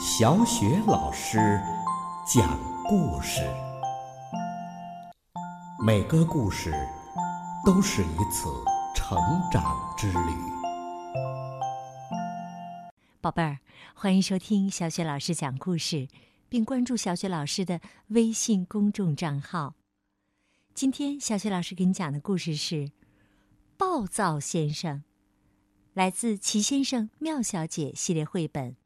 小雪老师讲故事，每个故事都是一次成长之旅。宝贝儿，欢迎收听小雪老师讲故事，并关注小雪老师的微信公众账号。今天，小雪老师给你讲的故事是《暴躁先生》，来自《奇先生妙小姐》系列绘本。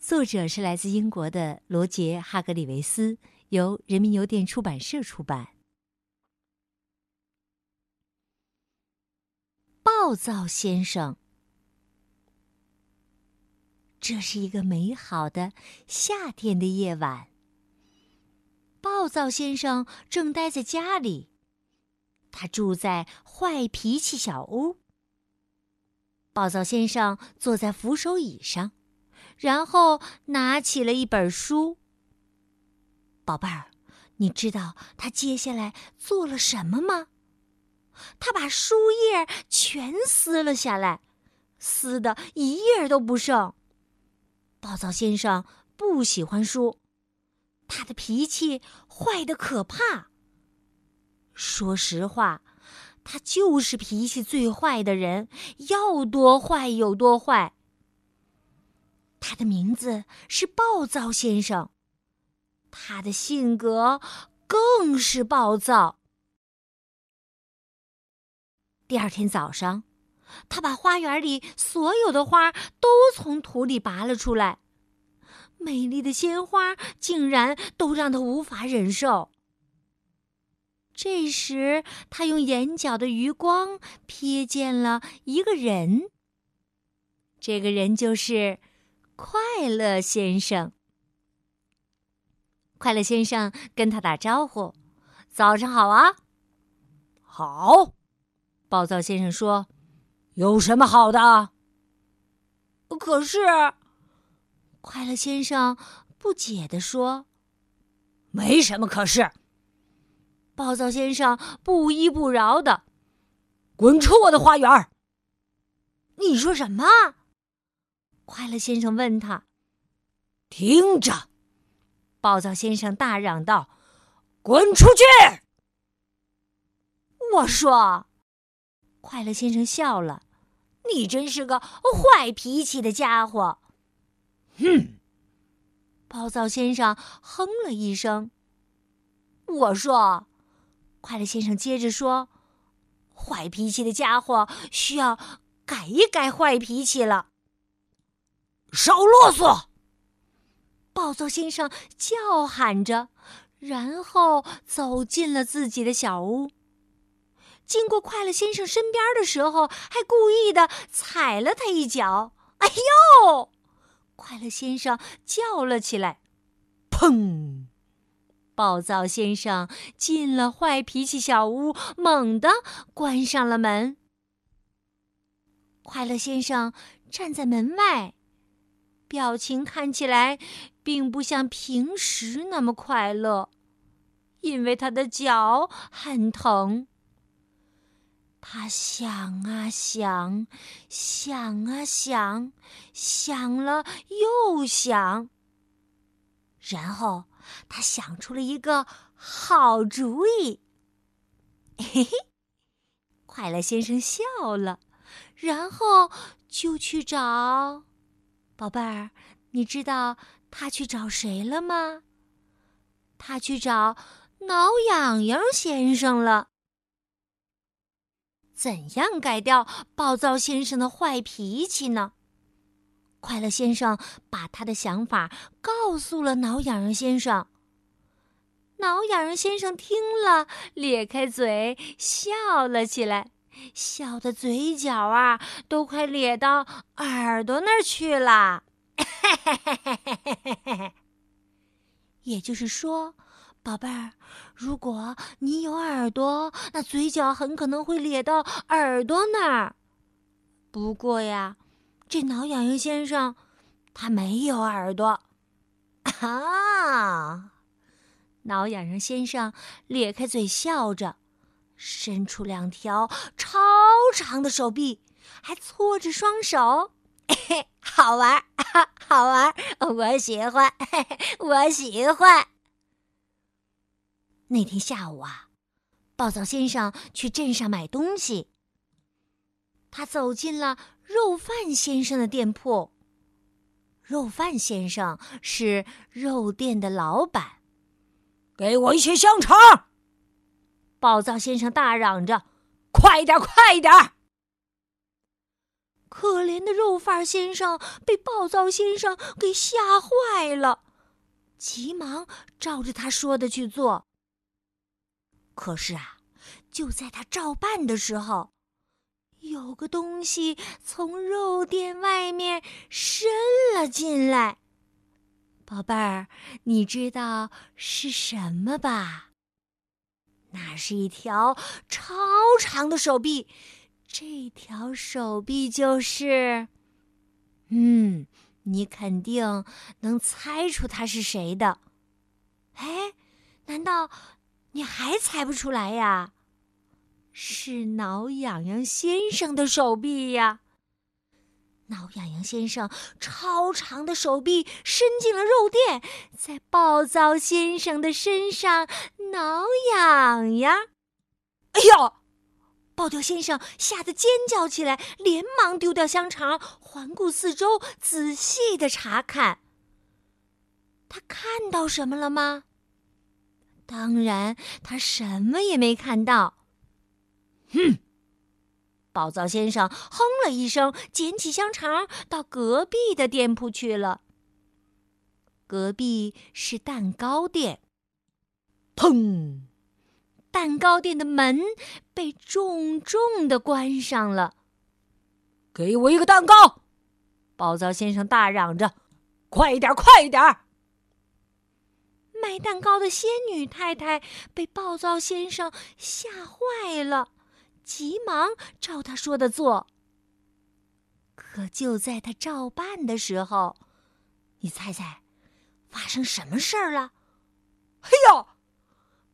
作者是来自英国的罗杰·哈格里维斯，由人民邮电出版社出版。暴躁先生，这是一个美好的夏天的夜晚。暴躁先生正待在家里，他住在坏脾气小屋。暴躁先生坐在扶手椅上。然后拿起了一本书。宝贝儿，你知道他接下来做了什么吗？他把书页全撕了下来，撕的一页都不剩。暴躁先生不喜欢书，他的脾气坏的可怕。说实话，他就是脾气最坏的人，要多坏有多坏。他的名字是暴躁先生，他的性格更是暴躁。第二天早上，他把花园里所有的花都从土里拔了出来，美丽的鲜花竟然都让他无法忍受。这时，他用眼角的余光瞥见了一个人，这个人就是。快乐先生，快乐先生跟他打招呼：“早上好啊！”“好。”暴躁先生说：“有什么好的？”可是，快乐先生不解地说：“没什么可是。”暴躁先生不依不饶的：“滚出我的花园！”你说什么？快乐先生问他：“听着！”暴躁先生大嚷道：“滚出去！”我说：“快乐先生笑了，你真是个坏脾气的家伙。”哼！暴躁先生哼了一声。我说：“快乐先生接着说，坏脾气的家伙需要改一改坏脾气了。”少啰嗦！暴躁先生叫喊着，然后走进了自己的小屋。经过快乐先生身边的时候，还故意的踩了他一脚。哎呦！快乐先生叫了起来。砰！暴躁先生进了坏脾气小屋，猛地关上了门。快乐先生站在门外。表情看起来并不像平时那么快乐，因为他的脚很疼。他想啊想，想啊想，想了又想，然后他想出了一个好主意。嘿嘿，快乐先生笑了，然后就去找。宝贝儿，你知道他去找谁了吗？他去找挠痒痒先生了。怎样改掉暴躁先生的坏脾气呢？快乐先生把他的想法告诉了挠痒痒先生。挠痒痒先生听了，咧开嘴笑了起来。笑的嘴角啊，都快咧到耳朵那儿去了。也就是说，宝贝儿，如果你有耳朵，那嘴角很可能会咧到耳朵那儿。不过呀，这挠痒痒先生他没有耳朵啊！挠痒痒先生咧开嘴笑着。伸出两条超长的手臂，还搓着双手，嘿嘿，好玩，哈 好玩，我喜欢，嘿 嘿我喜欢。那天下午啊，暴躁先生去镇上买东西。他走进了肉贩先生的店铺。肉贩先生是肉店的老板。给我一些香肠！暴躁先生大嚷着：“快点，快点！”可怜的肉贩先生被暴躁先生给吓坏了，急忙照着他说的去做。可是啊，就在他照办的时候，有个东西从肉店外面伸了进来。宝贝儿，你知道是什么吧？那是一条超长的手臂。这条手臂就是，嗯，你肯定能猜出它是谁的。哎，难道你还猜不出来呀？是挠痒痒先生的手臂呀！挠痒痒先生超长的手臂伸进了肉垫，在暴躁先生的身上挠痒痒。哎呀！暴躁先生吓得尖叫起来，连忙丢掉香肠，环顾四周，仔细的查看。他看到什么了吗？当然，他什么也没看到。哼！暴躁先生哼了一声，捡起香肠，到隔壁的店铺去了。隔壁是蛋糕店。砰！蛋糕店的门被重重的关上了。给我一个蛋糕！暴躁先生大嚷着：“快一点，快一点！”卖蛋糕的仙女太太被暴躁先生吓坏了，急忙照他说的做。可就在他照办的时候，你猜猜，发生什么事儿了？嘿呀！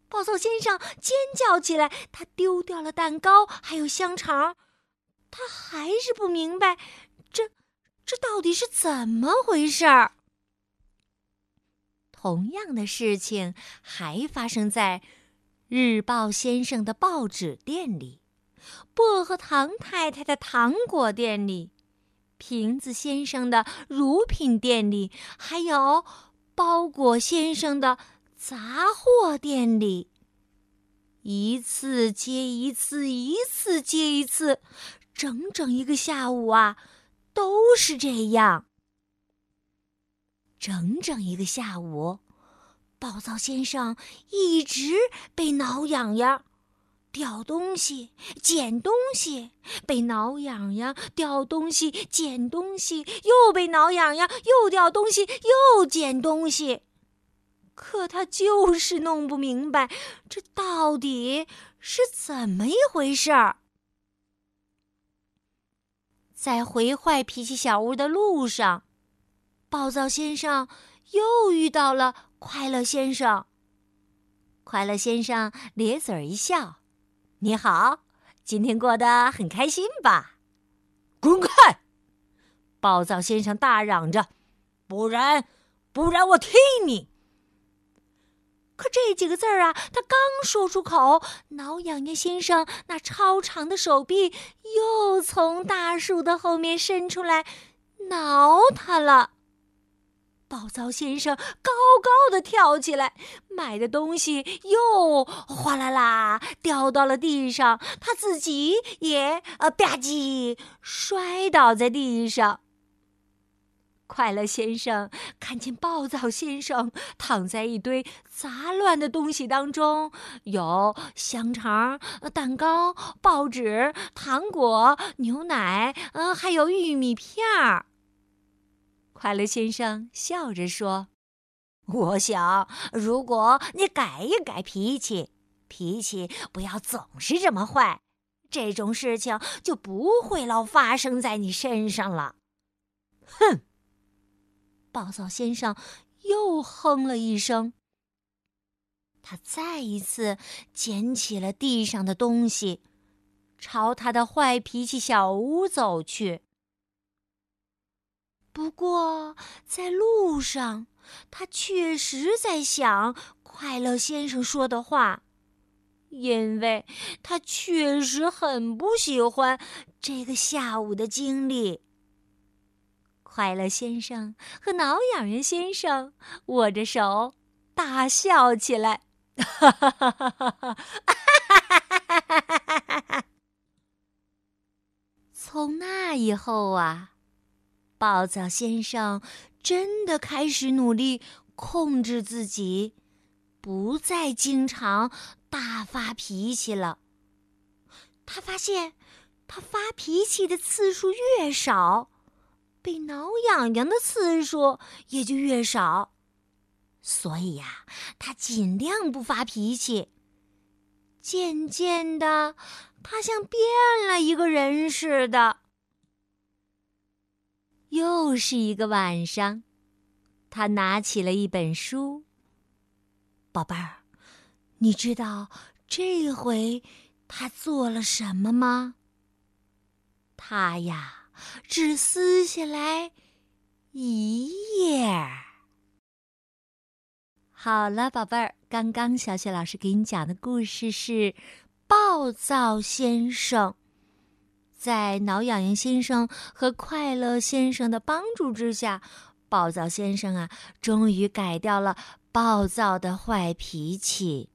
暴躁先生尖叫起来，他丢掉了蛋糕，还有香肠。他还是不明白，这这到底是怎么回事儿。同样的事情还发生在日报先生的报纸店里，薄荷糖太太的糖果店里，瓶子先生的乳品店里，还有包裹先生的。杂货店里，一次接一次，一次接一次，整整一个下午啊，都是这样。整整一个下午，暴躁先生一直被挠痒痒，掉东西、捡东西，被挠痒痒，掉东西、捡东西，又被挠痒痒，又掉东西，又捡东西。可他就是弄不明白，这到底是怎么一回事儿。在回坏脾气小屋的路上，暴躁先生又遇到了快乐先生。快乐先生咧嘴一笑：“你好，今天过得很开心吧？”“滚开！”暴躁先生大嚷着，“不然，不然我踢你！”可这几个字儿啊，他刚说出口，挠痒痒先生那超长的手臂又从大树的后面伸出来，挠他了。暴躁先生高高的跳起来，买的东西又哗啦啦掉到了地上，他自己也呃吧唧摔倒在地上。快乐先生看见暴躁先生躺在一堆杂乱的东西当中，有香肠、蛋糕、报纸、糖果、牛奶，嗯，还有玉米片儿。快乐先生笑着说：“我想，如果你改一改脾气，脾气不要总是这么坏，这种事情就不会老发生在你身上了。”哼。暴躁先生又哼了一声。他再一次捡起了地上的东西，朝他的坏脾气小屋走去。不过在路上，他确实在想快乐先生说的话，因为他确实很不喜欢这个下午的经历。快乐先生和挠痒痒先生握着手，大笑起来。哈哈哈哈哈哈！从那以后啊，暴躁先生真的开始努力控制自己，不再经常大发脾气了。他发现，他发脾气的次数越少。被挠痒痒的次数也就越少，所以呀，他尽量不发脾气。渐渐的，他像变了一个人似的。又是一个晚上，他拿起了一本书。宝贝儿，你知道这回他做了什么吗？他呀。只撕下来一页。好了，宝贝儿，刚刚小雪老师给你讲的故事是《暴躁先生》。在挠痒痒先生和快乐先生的帮助之下，暴躁先生啊，终于改掉了暴躁的坏脾气。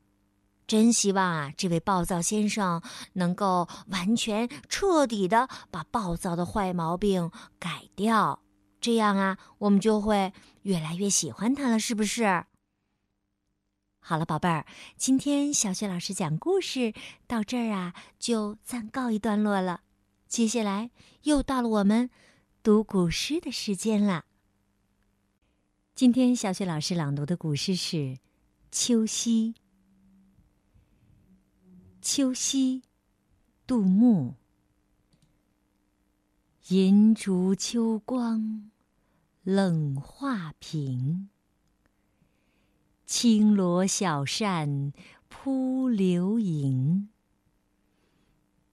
真希望啊，这位暴躁先生能够完全彻底的把暴躁的坏毛病改掉，这样啊，我们就会越来越喜欢他了，是不是？好了，宝贝儿，今天小雪老师讲故事到这儿啊，就暂告一段落了。接下来又到了我们读古诗的时间了。今天小雪老师朗读的古诗是《秋夕》。秋夕，杜牧。银烛秋光，冷画屏。轻罗小扇扑流萤。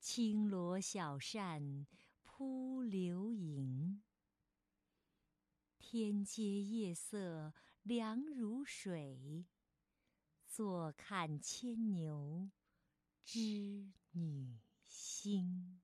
轻罗小扇扑流萤。天阶夜色凉如水。坐看牵牛，织女星。